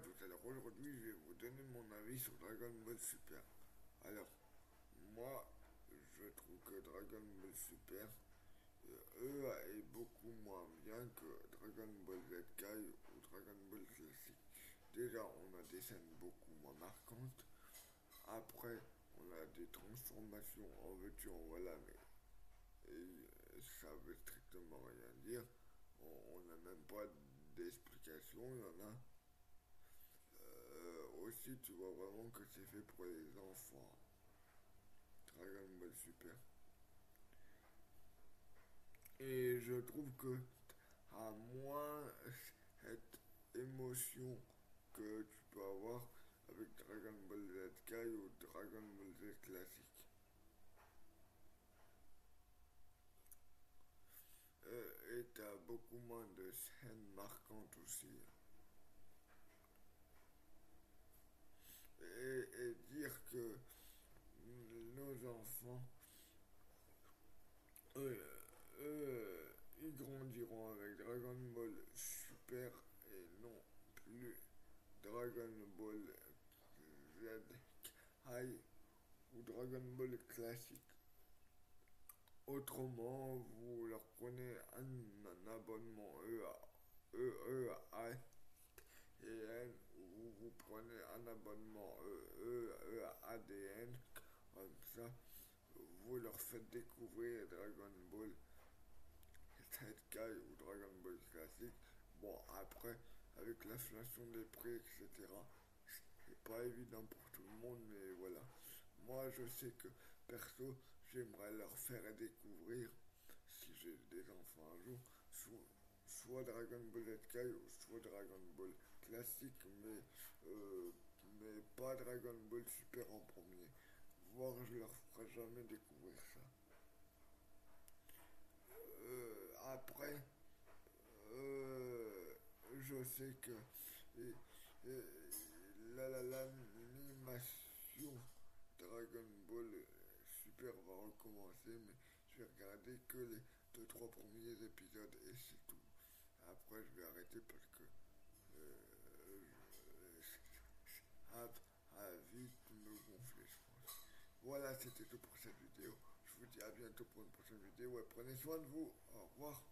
tout. Aujourd'hui, je vais vous donner mon avis sur Dragon Ball Super. Alors, moi, je trouve que Dragon Ball Super, euh, est beaucoup moins bien que Dragon Ball Z Kai ou Dragon Ball Classic. Déjà, on a des scènes beaucoup moins marquantes. Après, on a des transformations en voiture, voilà, mais et ça veut strictement rien dire. On n'a même pas d'explication, il y en a. Tu vois vraiment que c'est fait pour les enfants. Dragon Ball Super. Et je trouve que à moins cette émotion que tu peux avoir avec Dragon Ball Z Kai ou Dragon Ball Z classique. Euh, et tu as beaucoup moins de scènes marquantes aussi. Et, dire que enfants, eux, ils grandiront avec Dragon Ball Super et non plus Dragon Ball Z High ou Dragon Ball classique. Autrement, vous leur prenez un, abonnement EA, et N, ou vous prenez un abonnement EADN, comme ça, vous leur faites découvrir Dragon Ball Kai ou Dragon Ball classique. Bon, après, avec l'inflation des prix, etc., c'est pas évident pour tout le monde, mais voilà. Moi, je sais que perso, j'aimerais leur faire découvrir, si j'ai des enfants un jour, soit, Dragon Ball Z ou soit Dragon Ball classique, mais, euh, mais pas Dragon Ball Super en premier. Je leur ferai jamais découvrir ça. Euh, après, euh, je sais que l'animation Dragon Ball Super va recommencer, mais je vais regarder que les deux trois premiers épisodes et c'est tout. Après, je vais arrêter parce que euh, Voilà, c'était tout pour cette vidéo. Je vous dis à bientôt pour une prochaine vidéo. Ouais, prenez soin de vous. Au revoir.